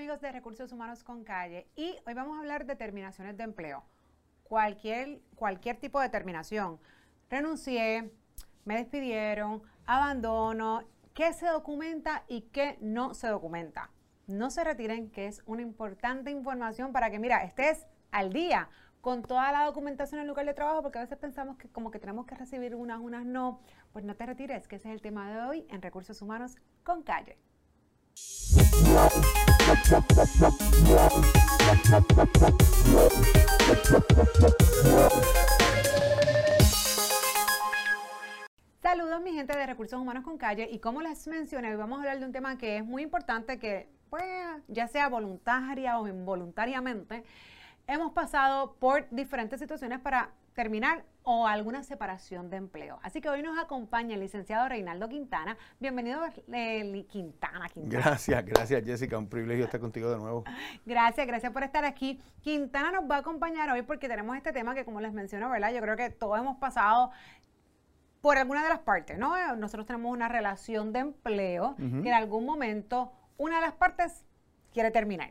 amigos de Recursos Humanos con Calle y hoy vamos a hablar de terminaciones de empleo. Cualquier, cualquier tipo de terminación. Renuncié, me despidieron, abandono, qué se documenta y qué no se documenta. No se retiren, que es una importante información para que, mira, estés al día con toda la documentación en el lugar de trabajo, porque a veces pensamos que como que tenemos que recibir unas, unas no. Pues no te retires, que ese es el tema de hoy en Recursos Humanos con Calle. Saludos mi gente de Recursos Humanos con Calle y como les mencioné, hoy vamos a hablar de un tema que es muy importante que pues ya sea voluntaria o involuntariamente, hemos pasado por diferentes situaciones para terminar o alguna separación de empleo. Así que hoy nos acompaña el licenciado Reinaldo Quintana. Bienvenido, eh, Quintana, Quintana. Gracias, gracias Jessica, un privilegio estar contigo de nuevo. Gracias, gracias por estar aquí. Quintana nos va a acompañar hoy porque tenemos este tema que como les menciono, ¿verdad? Yo creo que todos hemos pasado por alguna de las partes, ¿no? Nosotros tenemos una relación de empleo que en algún momento una de las partes quiere terminar.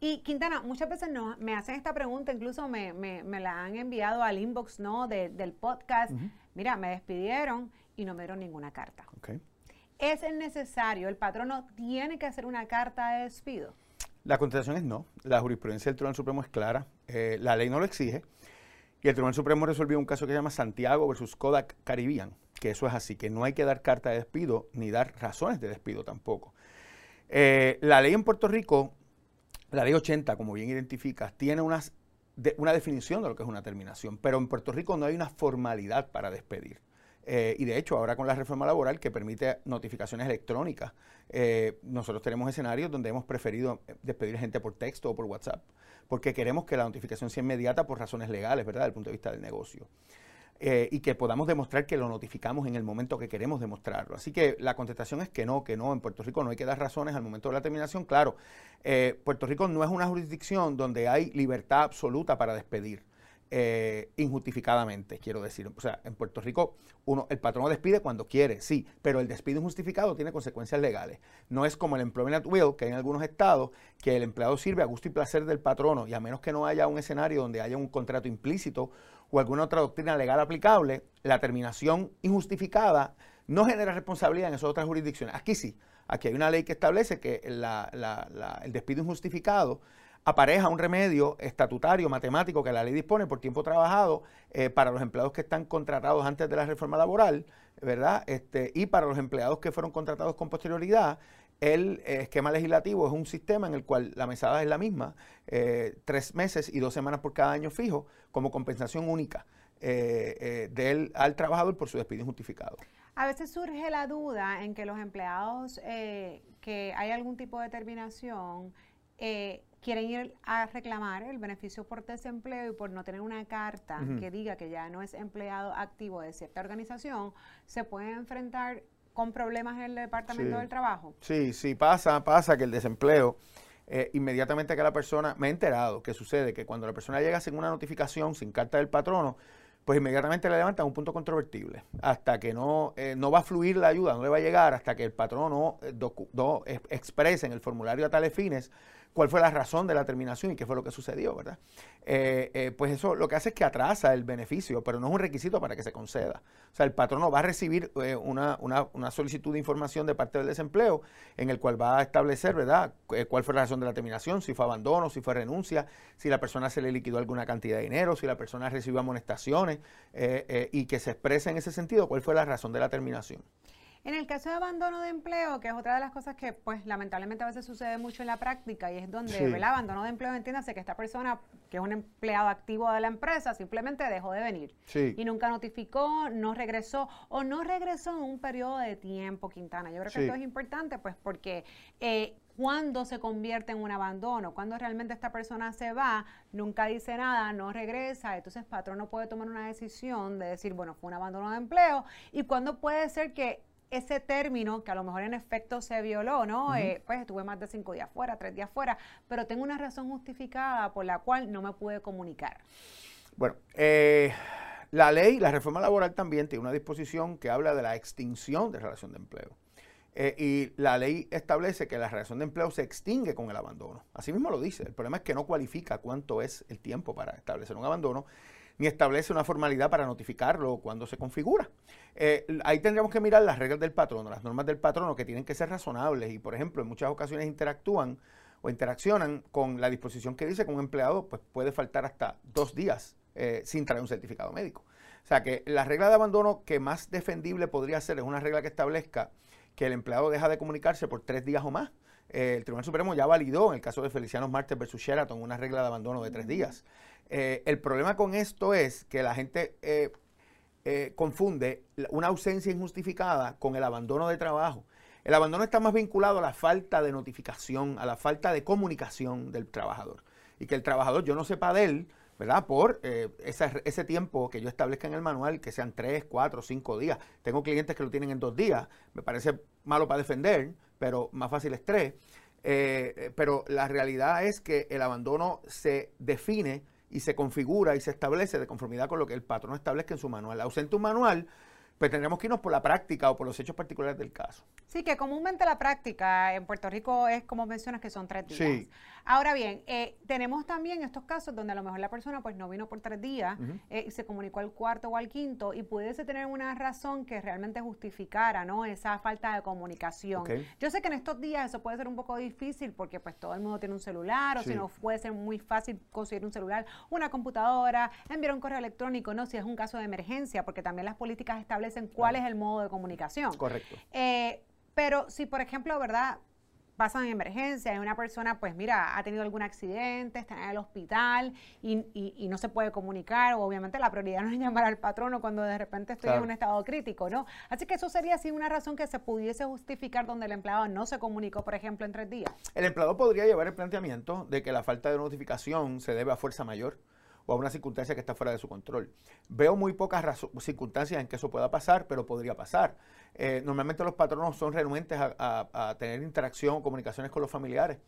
Y Quintana, muchas veces no, me hacen esta pregunta, incluso me, la han enviado al inbox ¿no? del podcast. Mira, me despidieron y no me dieron ninguna carta. ¿Es necesario, el patrono tiene que hacer una carta de despido? La contestación es no. La jurisprudencia del Tribunal Supremo es clara. Eh, la ley no lo exige. Y el Tribunal Supremo resolvió un caso que se llama Santiago versus Kodak Caribbean, que eso es así, que no hay que dar carta de despido ni dar razones de despido tampoco. Eh, la ley en Puerto Rico la ley 80, como bien identificas, tiene una definición de lo que es una terminación, pero en Puerto Rico no hay una formalidad para despedir. Eh, y de hecho, ahora con la reforma laboral que permite notificaciones electrónicas, eh, nosotros tenemos escenarios donde hemos preferido despedir gente por texto o por WhatsApp, porque queremos que la notificación sea inmediata por razones legales, ¿verdad?, desde el punto de vista del negocio. Eh, y que podamos demostrar que lo notificamos en el momento que queremos demostrarlo. Así que la contestación es que no, que no, en Puerto Rico no hay que dar razones al momento de la terminación. Claro, eh, Puerto Rico no es una jurisdicción donde hay libertad absoluta para despedir. Eh, injustificadamente, quiero decir. O sea, en Puerto Rico uno, el patrón despide cuando quiere, sí, pero el despido injustificado tiene consecuencias legales. No es como el employment at will, que hay en algunos estados, que el empleado sirve a gusto y placer del patrono, y a menos que no haya un escenario donde haya un contrato implícito o alguna otra doctrina legal aplicable, la terminación injustificada no genera responsabilidad en esas otras jurisdicciones. Aquí sí, aquí hay una ley que establece que el despido injustificado apareja un remedio estatutario, matemático que la ley dispone por tiempo trabajado eh, para los empleados que están contratados antes de la reforma laboral, ¿verdad? Este, y para los empleados que fueron contratados con posterioridad. El eh, esquema legislativo es un sistema en el cual la mesada es la misma, eh, tres meses y dos semanas por cada año fijo, como compensación única del, al trabajador por su despido injustificado. A veces surge la duda en que los empleados que hay algún tipo de terminación eh, quieren ir a reclamar el beneficio por desempleo y por no tener una carta que diga que ya no es empleado activo de cierta organización, se pueden enfrentar con problemas en el Departamento del Trabajo. Sí, sí, pasa, pasa que el desempleo, eh, inmediatamente que la persona, me he enterado que sucede que cuando la persona llega sin una notificación, sin carta del patrono, pues inmediatamente le levantan un punto controvertible. Hasta que no, eh, no va a fluir la ayuda, no le va a llegar, hasta que el patrono no, exprese en el formulario a tales fines cuál fue la razón de la terminación y qué fue lo que sucedió, ¿verdad? Eh, eh, pues eso lo que hace es que atrasa el beneficio, pero no es un requisito para que se conceda. O sea, el patrono va a recibir eh, una, solicitud de información de parte del desempleo en el cual va a establecer, ¿verdad?, cuál fue la razón de la terminación, si fue abandono, si fue renuncia, si la persona se le liquidó alguna cantidad de dinero, si la persona recibió amonestaciones y que se exprese en ese sentido cuál fue la razón de la terminación. En el caso de abandono de empleo, que es otra de las cosas que pues lamentablemente a veces sucede mucho en la práctica y es donde el abandono de empleo, entiéndase que esta persona, que es un empleado activo de la empresa, simplemente dejó de venir. Y nunca notificó, no regresó o no regresó en un periodo de tiempo, Quintana. Yo creo que esto es importante pues porque... Eh, cuando se convierte en un abandono, cuando realmente esta persona se va, nunca dice nada, no regresa, entonces el patrón no puede tomar una decisión de decir, bueno, fue un abandono de empleo, y cuando puede ser que ese término, que a lo mejor en efecto se violó, ¿no? Eh, pues estuve más de cinco días fuera, tres días fuera, pero tengo una razón justificada por la cual no me pude comunicar. Bueno, eh, la ley, la reforma laboral también tiene una disposición que habla de la extinción de relación de empleo. Eh, y la ley establece que la relación de empleo se extingue con el abandono. Así mismo lo dice. El problema es que no cualifica cuánto es el tiempo para establecer un abandono, ni establece una formalidad para notificarlo cuando se configura. Eh, ahí tendríamos que mirar las reglas del patrono, las normas del patrono que tienen que ser razonables y, por ejemplo, en muchas ocasiones interactúan o interaccionan con la disposición que dice que un empleado pues, puede faltar hasta dos días eh, sin traer un certificado médico. O sea que la regla de abandono que más defendible podría ser es una regla que establezca que el empleado deja de comunicarse por tres días o más. Eh, el Tribunal Supremo ya validó en el caso de Feliciano Martes versus Sheraton una regla de abandono de tres días. Eh, el problema con esto es que la gente confunde una ausencia injustificada con el abandono de trabajo. El abandono está más vinculado a la falta de notificación, a la falta de comunicación del trabajador. Y que el trabajador, yo no sepa de él, ¿verdad? Por eh, ese, tiempo que yo establezca en el manual, que sean tres, cuatro, cinco días. Tengo clientes que lo tienen en dos días. Me parece malo para defender, pero más fácil es tres. Eh, pero la realidad es que el abandono se define y se configura y se establece de conformidad con lo que el patrón establezca en su manual. Ausente un manual, pues tendremos que irnos por la práctica o por los hechos particulares del caso. Sí, que comúnmente la práctica en Puerto Rico es como mencionas que son tres días. Sí. Ahora bien, eh, tenemos también estos casos donde a lo mejor la persona pues no vino por tres días eh, y se comunicó al cuarto o al quinto y pudiese tener una razón que realmente justificara no esa falta de comunicación. Yo sé que en estos días eso puede ser un poco difícil porque pues todo el mundo tiene un celular o si no puede ser muy fácil conseguir un celular, una computadora, enviar un correo electrónico, no si es un caso de emergencia porque también las políticas establecen en cuál es el modo de comunicación. Correcto. Eh, pero si, por ejemplo, ¿verdad? pasan emergencia y una persona, pues mira, ha tenido algún accidente, está en el hospital y, no se puede comunicar, obviamente la prioridad no es llamar al patrono cuando de repente estoy en un estado crítico, ¿no? Así que eso sería así una razón que se pudiese justificar donde el empleado no se comunicó, por ejemplo, en tres días. El empleado podría llevar el planteamiento de que la falta de notificación se debe a fuerza mayor o a una circunstancia que está fuera de su control. Veo muy pocas circunstancias en que eso pueda pasar, pero podría pasar. Eh, normalmente los patronos son renuentes a, tener interacción o comunicaciones con los familiares.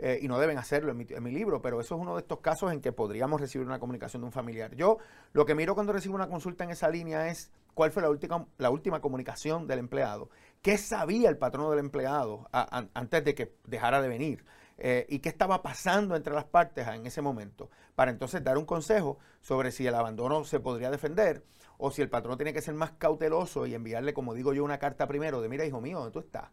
Eh, y no deben hacerlo en mi, libro, pero eso es uno de estos casos en que podríamos recibir una comunicación de un familiar. Yo lo que miro cuando recibo una consulta en esa línea es cuál fue la última, la última comunicación del empleado, qué sabía el patrono del empleado antes de que dejara de venir. Eh, y qué estaba pasando entre las partes en ese momento, para entonces dar un consejo sobre si el abandono se podría defender o si el patrón tiene que ser más cauteloso y enviarle, como digo yo, una carta primero de, mira, hijo mío, ¿dónde tú estás?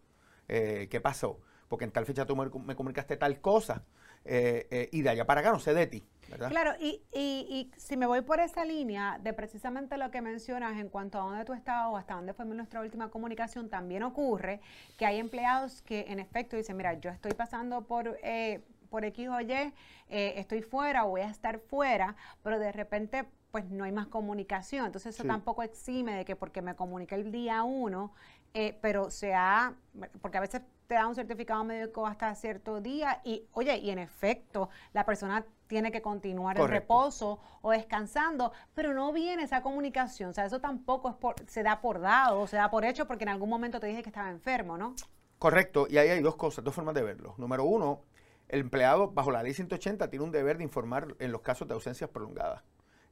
Eh, ¿Qué pasó? Porque en tal fecha tú me, comunicaste tal cosa eh, y de allá para acá no sé de ti. Claro, y, y, si me voy por esa línea de precisamente lo que mencionas en cuanto a dónde tú estabas o hasta dónde fue nuestra última comunicación, también ocurre que hay empleados que en efecto dicen, mira, yo estoy pasando por... Eh, por X o Y, eh, estoy fuera o voy a estar fuera, pero de repente pues no hay más comunicación. Entonces eso tampoco exime de que porque me comuniqué el día uno, eh, pero sea, porque a veces te da un certificado médico hasta cierto día y, oye, y en efecto, la persona tiene que continuar en reposo o descansando, pero no viene esa comunicación. O sea, eso tampoco es por, se da por dado, se da por hecho porque en algún momento te dije que estaba enfermo, ¿no? Correcto, y ahí hay dos cosas, dos formas de verlo. Número uno, el empleado bajo la ley 180 tiene un deber de informar en los casos de ausencias prolongadas.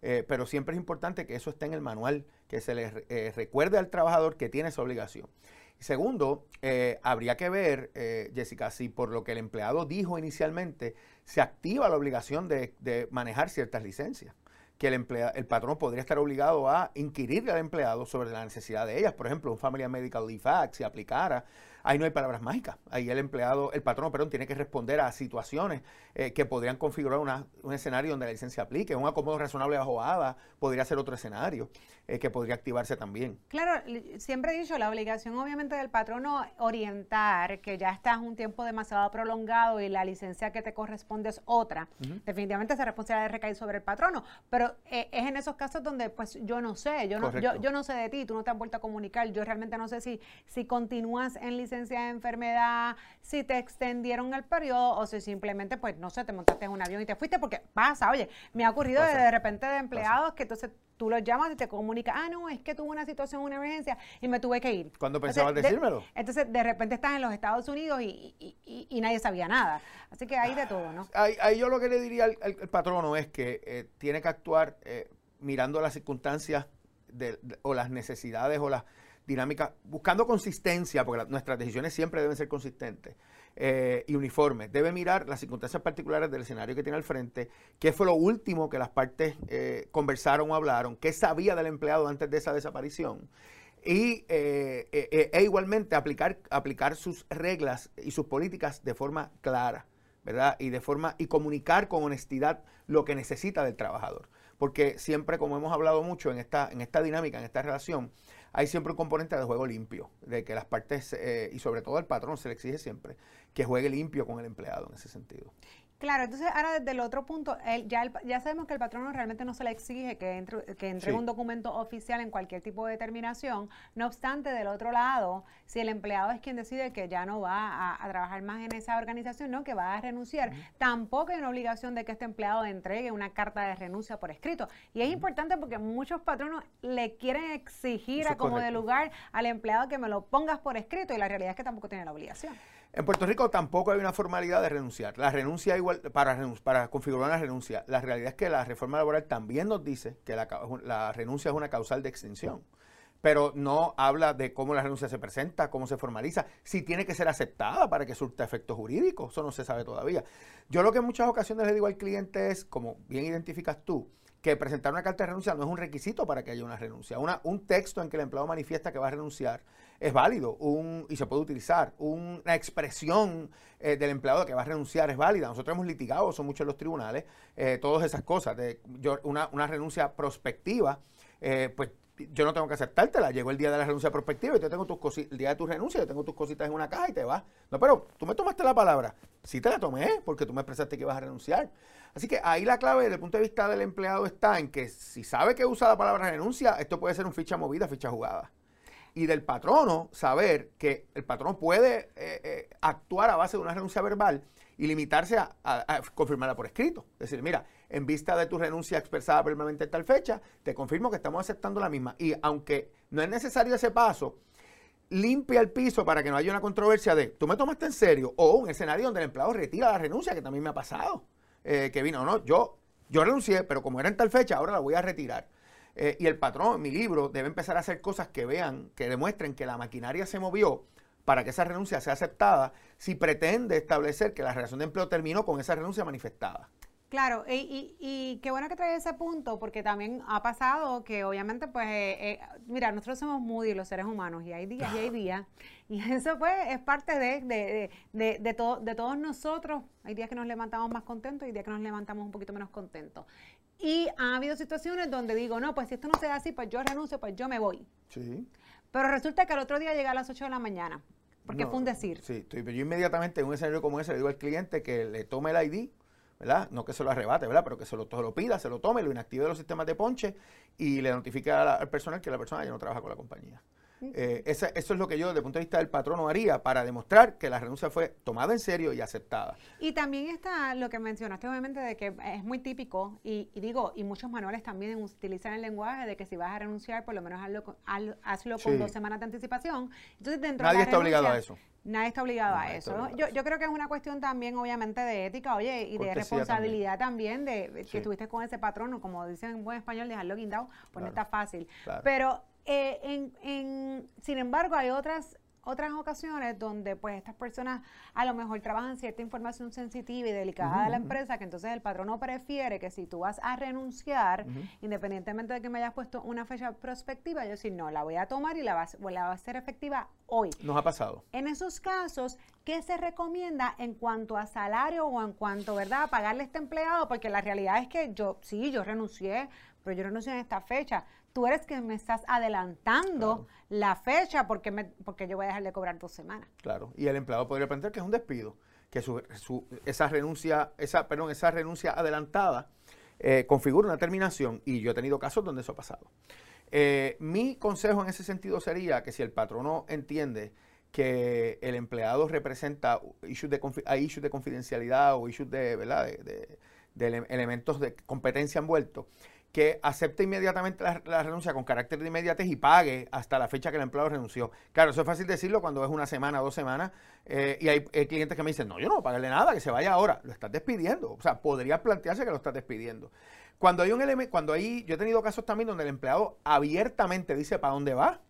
Eh, pero siempre es importante que eso esté en el manual, que se le eh, recuerde al trabajador que tiene esa obligación. Segundo, eh, habría que ver, eh, Jessica, si por lo que el empleado dijo inicialmente se activa la obligación de, de manejar ciertas licencias que el, el patrón podría estar obligado a inquirirle al empleado sobre la necesidad de ellas. Por ejemplo, un Family Medical Leave Act, si aplicara, ahí no hay palabras mágicas. Ahí el empleado, el patrón, perdón, tiene que responder a situaciones eh, que podrían configurar un escenario donde la licencia aplique. Un acomodo razonable bajo ADA podría ser otro escenario eh, que podría activarse también. Claro, siempre he dicho, la obligación obviamente del patrono orientar que ya estás un tiempo demasiado prolongado y la licencia que te corresponde es otra. Definitivamente esa responsabilidad recae sobre el patrono, pero eh, es en esos casos donde pues yo no sé, yo no, yo, yo, no sé de ti, tú no te has vuelto a comunicar, yo realmente no sé si, si continúas en licencia de enfermedad, si te extendieron el periodo o si simplemente, pues, no sé, te montaste en un avión y te fuiste, porque pasa, oye, me ha ocurrido de, repente de empleados que entonces tú los llamas y te comunicas, ah, no, es que tuve una situación, una emergencia y me tuve que ir. ¿Cuándo pensabas decírmelo? entonces, de repente estás en los Estados Unidos y, nadie sabía nada. Así que hay de todo, ¿no? Ahí, yo lo que le diría al, patrono es que eh, tiene que actuar eh, mirando las circunstancias o las necesidades o las dinámica, buscando consistencia, porque nuestras decisiones siempre deben ser consistentes eh, y uniformes. Debe mirar las circunstancias particulares del escenario que tiene al frente, qué fue lo último que las partes eh, conversaron o hablaron, qué sabía del empleado antes de esa desaparición. Y e igualmente aplicar, aplicar sus reglas y sus políticas de forma clara. ¿verdad? Y de forma y comunicar con honestidad lo que necesita del trabajador. Porque siempre, como hemos hablado mucho en esta, en esta dinámica, en esta relación, hay siempre un componente de juego limpio, de que las partes, eh, y sobre todo al patrón se le exige siempre, que juegue limpio con el empleado en ese sentido. Claro, entonces ahora desde el otro punto, ya, ya sabemos que el patrono realmente no se le exige que entre, que entre un documento oficial en cualquier tipo de determinación. No obstante, del otro lado, si el empleado es quien decide que ya no va a, trabajar más en esa organización, no, que va a renunciar, tampoco hay una obligación de que este empleado entregue una carta de renuncia por escrito. Y es importante porque muchos patronos le quieren exigir a como de lugar al empleado que me lo pongas por escrito y la realidad es que tampoco tiene la obligación. En Puerto Rico tampoco hay una formalidad de renunciar. La renuncia igual para, para configurar una renuncia. La realidad es que la reforma laboral también nos dice que la, renuncia es una causal de extinción pero no habla de cómo la renuncia se presenta, cómo se formaliza, si tiene que ser aceptada para que surta efectos jurídicos, eso no se sabe todavía. Yo lo que en muchas ocasiones le digo al cliente es, como bien identificas tú, que presentar una carta de renuncia no es un requisito para que haya una renuncia. Un texto en que el empleado manifiesta que va a renunciar es válido un, y se puede utilizar. una expresión eh, del empleado que va a renunciar es válida. Nosotros hemos litigado, son muchos los tribunales, eh, todas esas cosas. De, una, una, renuncia prospectiva, eh, pues yo no tengo que aceptártela. Llegó el día de la renuncia prospectiva y yo tengo tus cositas, el día de tu renuncia, yo tengo tus cositas en una caja y te vas. No, pero tú me tomaste la palabra. Sí te la tomé porque tú me expresaste que ibas a renunciar. Así que ahí la clave desde el punto de vista del empleado está en que si sabe que usa la palabra renuncia, esto puede ser un ficha movida, ficha jugada. Y del patrono saber que el patrono puede eh, eh, actuar a base de una renuncia verbal y limitarse a, confirmarla por escrito. Es decir, mira, en vista de tu renuncia expresada verbalmente en tal fecha, te confirmo que estamos aceptando la misma. Y aunque no es necesario ese paso, limpia el piso para que no haya una controversia de, tú me tomaste en serio, o un escenario donde el empleado retira la renuncia, que también me ha pasado. Eh, que vino, no, yo, yo renuncié, pero como era en tal fecha, ahora la voy a retirar. Eh, y el patrón, mi libro, debe empezar a hacer cosas que vean, que demuestren que la maquinaria se movió para que esa renuncia sea aceptada si pretende establecer que la relación de empleo terminó con esa renuncia manifestada. Claro, y, qué bueno que trae ese punto, porque también ha pasado que obviamente, pues, eh, eh, mira, nosotros somos moody los seres humanos, y hay días y hay días, y eso pues es parte de, de, de, de, todo, de todos nosotros. Hay días que nos levantamos más contentos y días que nos levantamos un poquito menos contentos. Y ha habido situaciones donde digo, no, pues si esto no se da así, pues yo renuncio, pues yo me voy. Sí. Pero resulta que al otro día llega a las 8 de la mañana, porque fue un decir. Sí, estoy, yo inmediatamente en un escenario como ese le digo al cliente que le tome el ID, ¿verdad? No que se lo arrebate, ¿verdad? Pero que se lo, lo pida, se lo tome, lo inactive de los sistemas de ponche y le notifique al personal que la persona ya no trabaja con la compañía. Eh, eso es lo que yo, desde el punto de vista del patrono, haría para demostrar que la renuncia fue tomada en serio y aceptada. Y también está lo que mencionaste, obviamente, de que es muy típico, y, digo, y muchos manuales también utilizan el lenguaje de que si vas a renunciar, por lo menos hazlo, con dos semanas de anticipación. Entonces, dentro Nadie está obligado a eso. Nadie está obligado a eso. Yo, yo, creo que es una cuestión también, obviamente, de ética, oye, y de responsabilidad también, de, que estuviste con ese patrono, como dicen en buen español, dejarlo guindado, pues no está fácil. Pero, eh, en, en, sin embargo, hay otras otras ocasiones donde pues estas personas a lo mejor trabajan cierta información sensitiva y delicada de la empresa, que entonces el patrono prefiere que si tú vas a renunciar, independientemente de que me hayas puesto una fecha prospectiva, yo decir, no, la voy a tomar y la va, la va a hacer efectiva hoy. Nos ha pasado. En esos casos, ¿qué se recomienda en cuanto a salario o en cuanto, ¿verdad?, a pagarle a este empleado, porque la realidad es que yo, sí, yo renuncié, pero yo renuncié en esta fecha tú eres que me estás adelantando la fecha porque, me, porque yo voy a dejar de cobrar dos semanas. Claro, y el empleado podría pensar que es un despido, que su, esa renuncia, esa, perdón, esa renuncia adelantada eh, configura una terminación y yo he tenido casos donde eso ha pasado. Eh, mi consejo en ese sentido sería que si el patrono entiende que el empleado representa issues de, issues de confidencialidad o issues de, ¿verdad? de, de elementos de competencia envueltos, que acepte inmediatamente la, renuncia con carácter de inmediatez y pague hasta la fecha que el empleado renunció. Claro, eso es fácil decirlo cuando es una semana, dos semanas, eh, y hay, clientes que me dicen, no, yo no voy a pagarle nada, que se vaya ahora. Lo estás despidiendo. O sea, podría plantearse que lo estás despidiendo. Cuando hay un elemento, cuando hay, yo he tenido casos también donde el empleado abiertamente dice para dónde va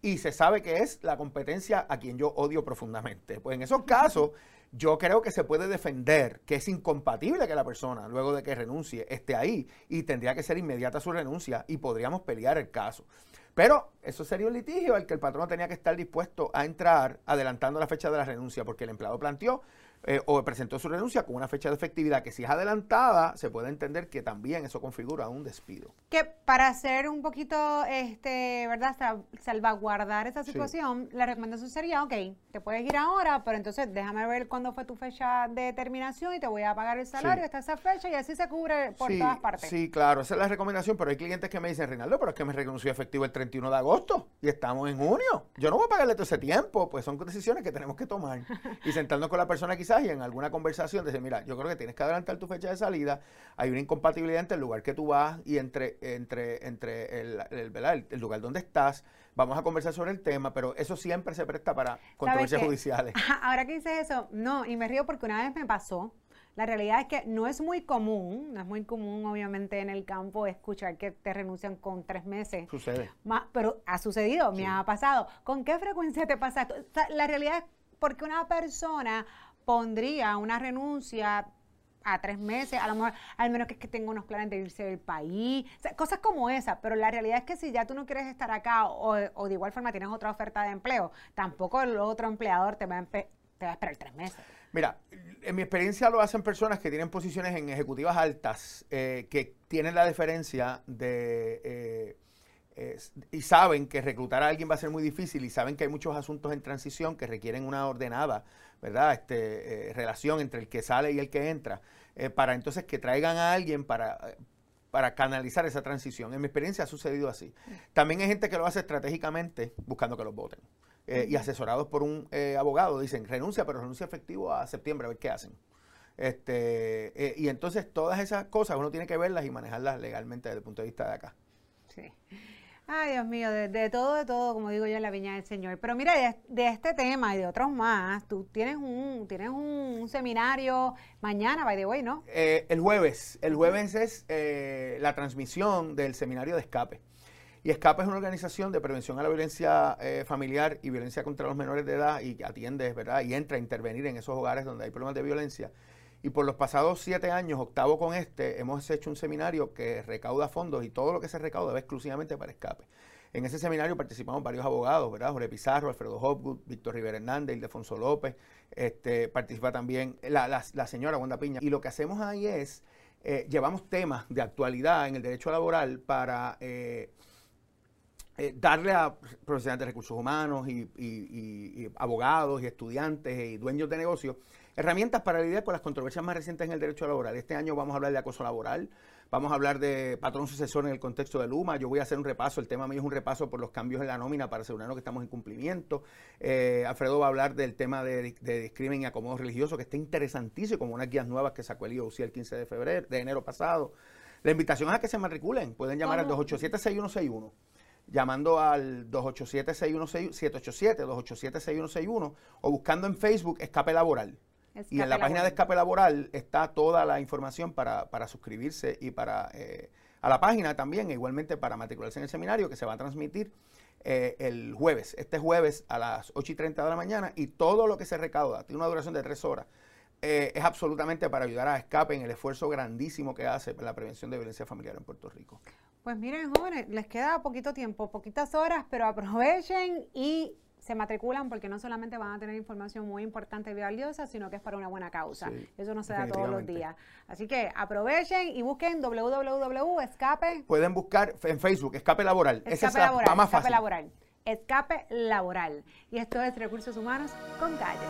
y se sabe que es la competencia a quien yo odio profundamente. Pues en esos casos, yo creo que se puede defender que es incompatible que la persona, luego de que renuncie, esté ahí y tendría que ser inmediata su renuncia y podríamos pelear el caso. Pero eso sería un litigio al que el patrón tenía que estar dispuesto a entrar adelantando la fecha de la renuncia, porque el empleado planteó eh, o presentó su renuncia con una fecha de efectividad que si es adelantada, se puede entender que también eso configura un despido. Que para hacer un poquito, este, ¿verdad? Salvaguardar esa situación, la recomendación sería, ok, te puedes ir ahora, pero entonces déjame ver cuándo fue tu fecha de terminación y te voy a pagar el salario hasta esa fecha y así se cubre por todas partes. Sí, claro, esa es la recomendación, pero hay clientes que me dicen, Rinaldo, pero es que me renunció efectivo el 31 de agosto y estamos en junio. Yo no voy a pagarle todo ese tiempo, pues son decisiones que tenemos que tomar y sentarnos con la persona quizás y en alguna conversación decir, mira, yo creo que tienes que adelantar tu fecha de salida, hay una incompatibilidad entre el lugar que tú vas y entre, entre, entre el, el, lugar donde estás, vamos a conversar sobre el tema, pero eso siempre se presta para controversias judiciales. Ahora que dices eso, no, y me río porque una vez me pasó, la realidad es que no es muy común, no es muy común obviamente en el campo escuchar que te renuncian con tres meses. Sucede. pero ha sucedido, me ha pasado. ¿Con qué frecuencia te pasa esto? la realidad es porque una persona pondría una renuncia a tres meses, a lo mejor, al menos que, es que tenga unos planes de irse del país, cosas como esa, pero la realidad es que si ya tú no quieres estar acá o, de igual forma tienes otra oferta de empleo, tampoco el otro empleador te va a, te va a esperar tres meses. Mira, en mi experiencia lo hacen personas que tienen posiciones en ejecutivas altas, eh, que tienen la diferencia de... Eh, y saben que reclutar a alguien va a ser muy difícil y saben que hay muchos asuntos en transición que requieren una ordenada ¿verdad? Este, eh, relación entre el que sale y el que entra, eh, para entonces que traigan a alguien para, para canalizar esa transición. En mi experiencia ha sucedido así. También hay gente que lo hace estratégicamente buscando que los voten. Eh, y asesorados por un abogado, dicen, renuncia, pero renuncia efectivo a septiembre, a ver qué hacen. Este, y entonces todas esas cosas uno tiene que verlas y manejarlas legalmente desde el punto de vista de acá. Sí. Ay, Dios mío, de, todo, de todo, como digo yo en la viña del Señor. Pero mira, de, este tema y de otros más, tú tienes un, tienes un, seminario mañana, by the way, ¿no? Eh, el jueves. El jueves es eh, la transmisión del seminario de escape. Y Escape es una organización de prevención a la violencia eh, familiar y violencia contra los menores de edad y atiende, ¿verdad? Y entra a intervenir en esos hogares donde hay problemas de violencia. Y por los pasados siete años, octavo con este, hemos hecho un seminario que recauda fondos y todo lo que se recauda va exclusivamente para escape. En ese seminario participamos varios abogados, ¿verdad? Jorge Pizarro, Alfredo Hopgood, Víctor Rivera Hernández, Ildefonso López, este, participa también la, señora Wanda Piña. Y lo que hacemos ahí es, eh, llevamos temas de actualidad en el derecho laboral para eh, eh, darle a profesionales de recursos humanos y, y abogados y estudiantes y dueños de negocios Herramientas para lidiar con las controversias más recientes en el derecho laboral. Este año vamos a hablar de acoso laboral, vamos a hablar de patrón sucesor en el contexto de Luma. Yo voy a hacer un repaso, el tema mío es un repaso por los cambios en la nómina para asegurarnos que estamos en cumplimiento. Eh, Alfredo va a hablar del tema de, discrimen y acomodo religioso, que está interesantísimo, como unas guías nuevas que sacó el IOC el 15 de febrero, de enero pasado. La invitación es a que se matriculen, pueden llamar al 287-6161 llamando al 287-6161, 787-287-6161 o buscando en Facebook Escape Laboral y en la página de escape laboral está toda la información para, suscribirse y para eh, a la página también, e igualmente para matricularse en el seminario que se va a transmitir eh, el jueves, este jueves a las 8 y 30 de la mañana y todo lo que se recauda, tiene una duración de tres horas, eh, es absolutamente para ayudar a escape en el esfuerzo grandísimo que hace para la prevención de violencia familiar en Puerto Rico. Pues miren, jóvenes, les queda poquito tiempo, poquitas horas, pero aprovechen y se matriculan porque no solamente van a tener información muy importante y valiosa, sino que es para una buena causa. Eso no se da todos los días. Así que aprovechen y busquen www.escape. Pueden buscar en Facebook, Escape Laboral. Escape Esa laboral, es la, escape Laboral. Escape Laboral. Y esto es Recursos Humanos con Calle.